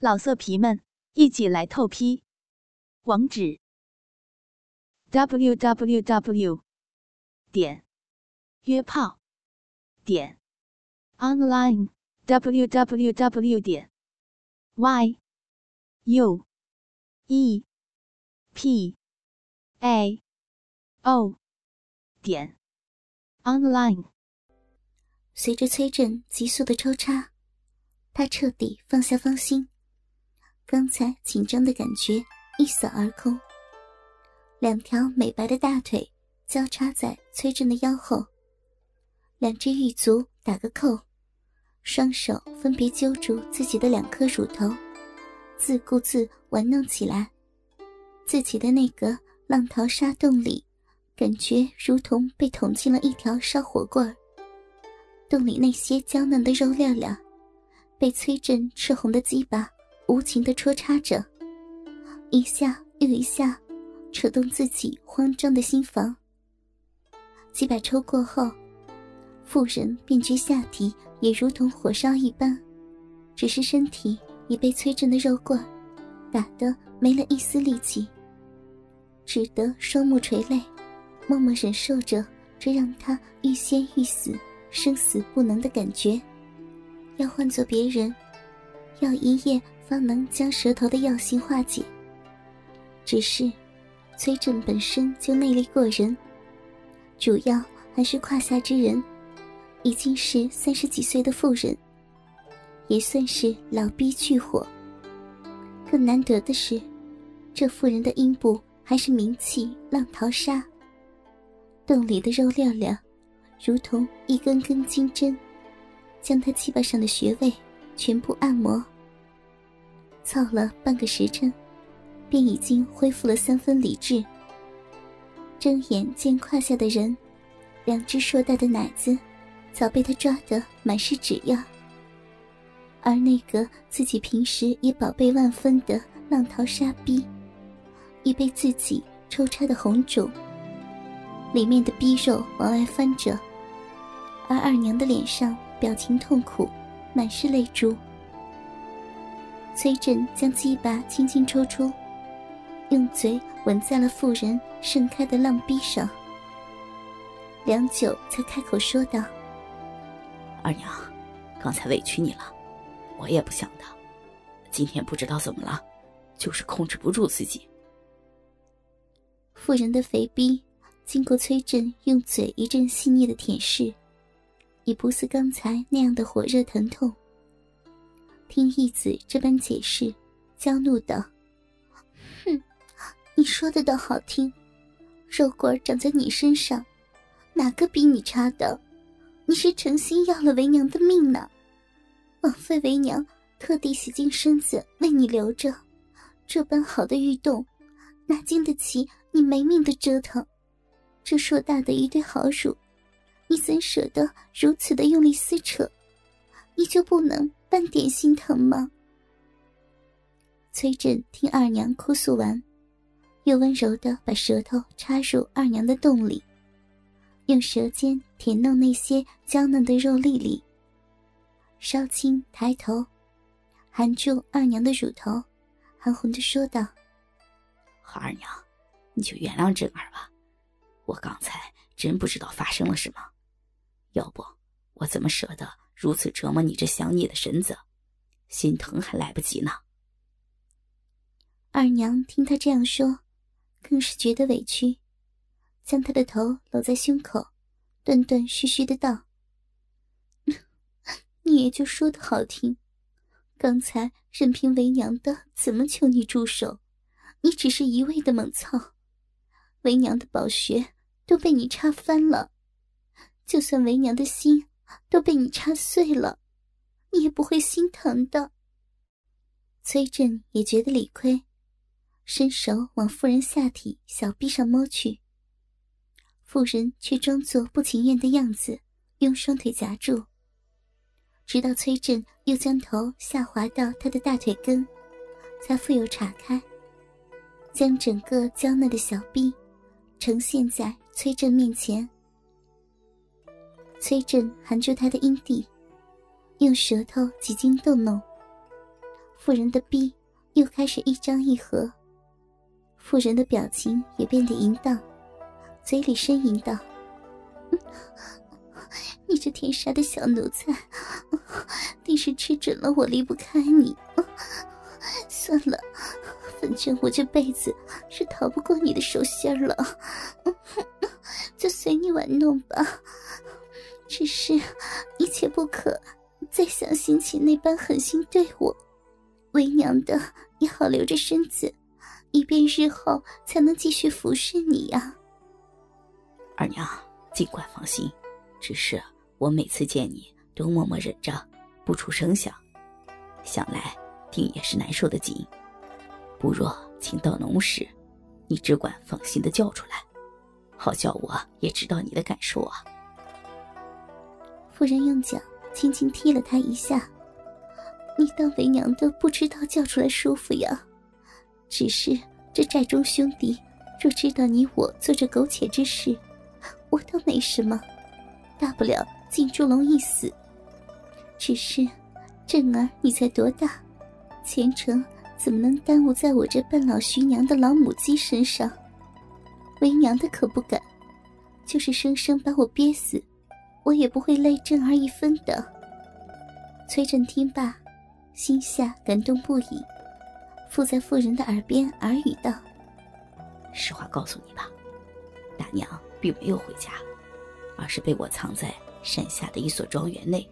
老色皮们，一起来透批！网址：w w w 点约炮点 online w w w 点 y u e p a o 点 online。随着崔振急速的抽插，他彻底放下芳心。刚才紧张的感觉一扫而空，两条美白的大腿交叉在崔振的腰后，两只玉足打个扣，双手分别揪住自己的两颗乳头，自顾自玩弄起来。自己的那个浪淘沙洞里，感觉如同被捅进了一条烧火棍儿。洞里那些娇嫩的肉料料，被崔振赤红的鸡巴。无情的戳插着，一下又一下，扯动自己慌张的心房。几百抽过后，妇人便觉下体也如同火烧一般，只是身体已被催震的肉棍打得没了一丝力气，只得双目垂泪，默默忍受着这让他欲仙欲死、生死不能的感觉。要换做别人，要一夜。方能将舌头的药性化解。只是，崔振本身就内力过人，主要还是胯下之人，已经是三十几岁的妇人，也算是老逼巨火。更难得的是，这妇人的阴部还是名气浪淘沙，洞里的肉亮亮，如同一根根金针，将他鸡巴上的穴位全部按摩。操了半个时辰，便已经恢复了三分理智。睁眼见胯下的人，两只硕大的奶子早被他抓得满是纸样，而那个自己平时也宝贝万分的浪淘沙逼，已被自己抽插的红肿，里面的逼肉往外翻着，而二娘的脸上表情痛苦，满是泪珠。崔振将鸡巴轻轻抽出，用嘴吻在了妇人盛开的浪逼上，良久才开口说道：“二娘，刚才委屈你了，我也不想的。今天不知道怎么了，就是控制不住自己。”妇人的肥逼经过崔振用嘴一阵细腻的舔舐，已不似刚才那样的火热疼痛。听义子这般解释，娇怒道：“哼，你说的倒好听，肉棍长在你身上，哪个比你差的？你是诚心要了为娘的命呢？枉费为娘特地洗净身子为你留着，这般好的玉洞，哪经得起你没命的折腾？这硕大的一对好乳，你怎舍得如此的用力撕扯？你就不能？”半点心疼吗？崔振听二娘哭诉完，又温柔的把舌头插入二娘的洞里，用舌尖舔弄那些娇嫩的肉粒粒。稍轻抬头，含住二娘的乳头，含混的说道：“好二娘，你就原谅振儿吧，我刚才真不知道发生了什么，要不我怎么舍得？”如此折磨你这想你的身子，心疼还来不及呢。二娘听他这样说，更是觉得委屈，将他的头搂在胸口，断断续续的道：“你也就说的好听，刚才任凭为娘的怎么求你住手，你只是一味的猛操，为娘的宝穴都被你插翻了，就算为娘的心。”都被你插碎了，你也不会心疼的。崔振也觉得理亏，伸手往妇人下体小臂上摸去。妇人却装作不情愿的样子，用双腿夹住。直到崔振又将头下滑到他的大腿根，才复又岔开，将整个娇嫩的小臂呈现在崔振面前。崔振含住他的阴蒂，用舌头几经逗弄，妇人的臂又开始一张一合，妇人的表情也变得淫荡，嘴里呻吟道：“你这天杀的小奴才，定是吃准了我离不开你。算了，反正我这辈子是逃不过你的手心了，就随你玩弄吧。只是，一切不可再像先前那般狠心对我。”为娘的也好留着身子，以便日后才能继续服侍你呀。二娘，尽管放心，只是我每次见你都默默忍着，不出声响，想来定也是难受的紧。不若请到农时，你只管放心的叫出来，好叫我也知道你的感受啊。夫人用脚轻轻踢了他一下。你当为娘的不知道叫出来舒服呀？只是这寨中兄弟若知道你我做这苟且之事，我倒没什么，大不了进猪笼一死。只是正儿你才多大，前程怎么能耽误在我这半老徐娘的老母鸡身上？为娘的可不敢，就是生生把我憋死，我也不会累正儿一分的。崔振听罢。心下感动不已，附在妇人的耳边耳语道：“实话告诉你吧，大娘并没有回家，而是被我藏在山下的一所庄园内，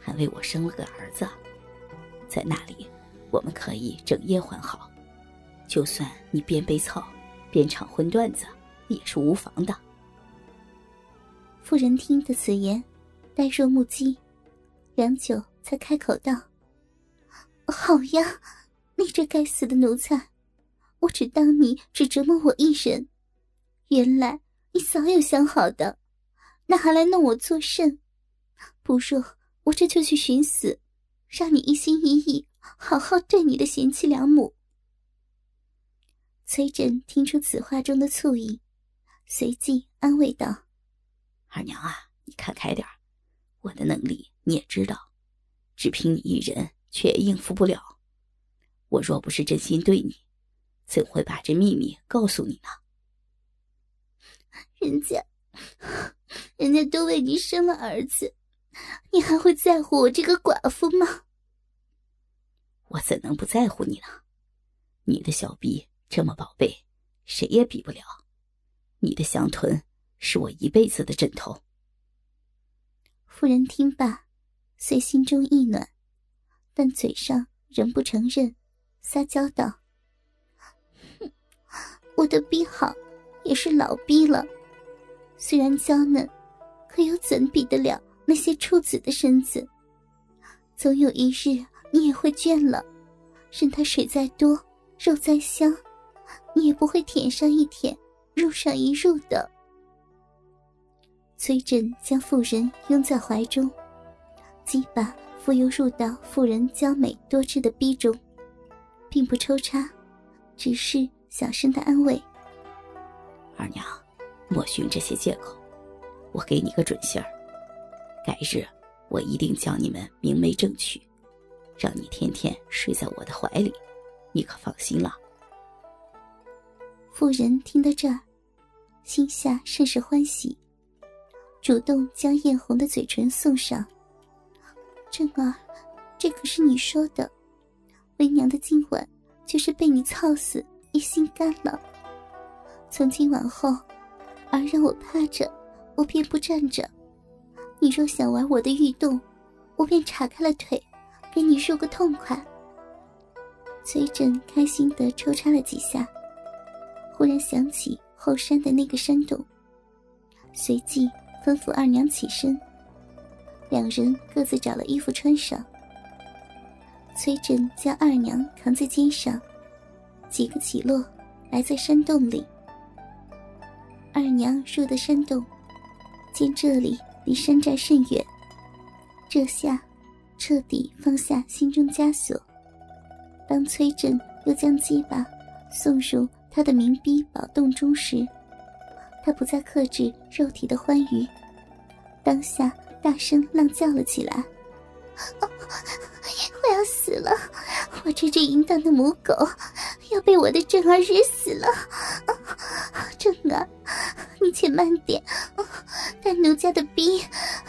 还为我生了个儿子。在那里，我们可以整夜欢好，就算你边背操边唱荤段子，也是无妨的。”妇人听得此言，呆若木鸡，良久才开口道。好呀，你这该死的奴才！我只当你只折磨我一人，原来你早有想好的，那还来弄我作甚？不若我这就去寻死，让你一心一意好好对你的贤妻良母。崔振听出此话中的醋意，随即安慰道：“二娘啊，你看开点我的能力你也知道，只凭你一人。”却应付不了，我若不是真心对你，怎会把这秘密告诉你呢？人家，人家都为你生了儿子，你还会在乎我这个寡妇吗？我怎能不在乎你呢？你的小臂这么宝贝，谁也比不了。你的香臀是我一辈子的枕头。夫人听罢，虽心中一暖。但嘴上仍不承认，撒娇道：“哼我的逼好，也是老逼了。虽然娇嫩，可又怎比得了那些处子的身子？总有一日你也会倦了，任他水再多，肉再香，你也不会舔上一舔，入上一入的。”崔振将妇人拥在怀中，鸡巴。复又入到妇人娇美多汁的逼中，并不抽插，只是小声的安慰：“二娘，莫寻这些借口，我给你个准信儿，改日我一定叫你们明媒正娶，让你天天睡在我的怀里，你可放心了。”妇人听到这儿，心下甚是欢喜，主动将艳红的嘴唇送上。正儿，这可是你说的。为娘的今晚就是被你操死一心肝了。从今往后，儿让我趴着，我便不站着。你若想玩我的玉洞，我便岔开了腿，给你入个痛快。崔振开心的抽插了几下，忽然想起后山的那个山洞，随即吩咐二娘起身。两人各自找了衣服穿上。崔振将二娘扛在肩上，几个起落，来在山洞里。二娘入的山洞，见这里离山寨甚远，这下彻底放下心中枷锁。当崔振又将鸡巴送入他的冥逼宝洞中时，他不再克制肉体的欢愉，当下。大声浪叫了起来：“我要死了！我这只淫荡的母狗要被我的正儿日死了！正儿，你且慢点，但奴家的逼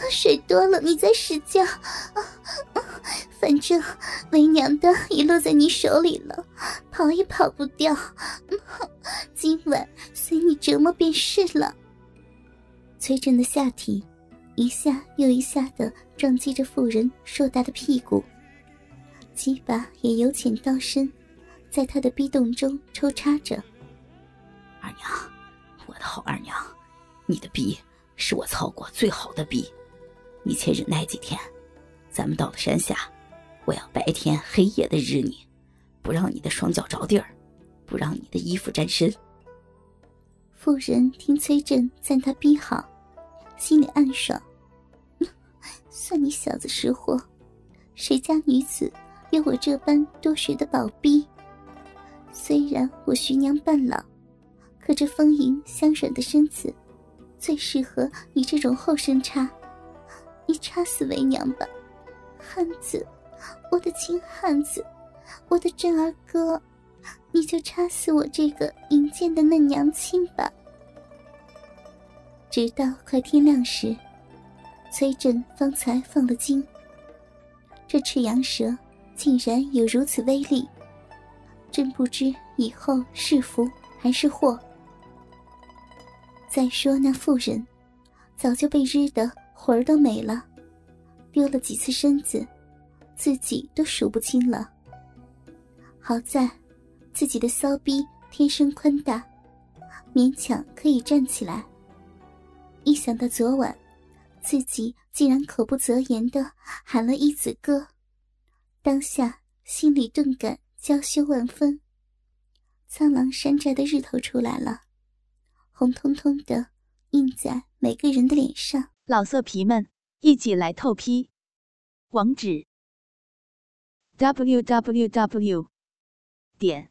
水多了，你再使劲。反正为娘的已落在你手里了，跑也跑不掉。今晚随你折磨便是了。崔振的下体一下又一下的撞击着妇人硕大的屁股。鸡巴也由浅到深，在他的逼洞中抽插着。二娘，我的好二娘，你的逼是我操过最好的逼，你且忍耐几天。咱们到了山下，我要白天黑夜的日你，不让你的双脚着地儿，不让你的衣服沾身。妇人听崔振赞他逼好，心里暗爽，算你小子识货，谁家女子？有我这般多水的宝逼，虽然我徐娘半老，可这丰盈香软的身子，最适合你这种后生插。你插死为娘吧，汉子，我的亲汉子，我的正儿哥，你就插死我这个淫贱的嫩娘亲吧。直到快天亮时，崔振方才放了惊。这赤羊蛇。竟然有如此威力，真不知以后是福还是祸。再说那妇人，早就被日得魂儿都没了，丢了几次身子，自己都数不清了。好在自己的骚逼天生宽大，勉强可以站起来。一想到昨晚自己竟然口不择言的喊了一子哥。当下心里顿感娇羞万分。苍狼山寨的日头出来了，红彤彤的映在每个人的脸上。老色皮们，一起来透批！网址：w w w 点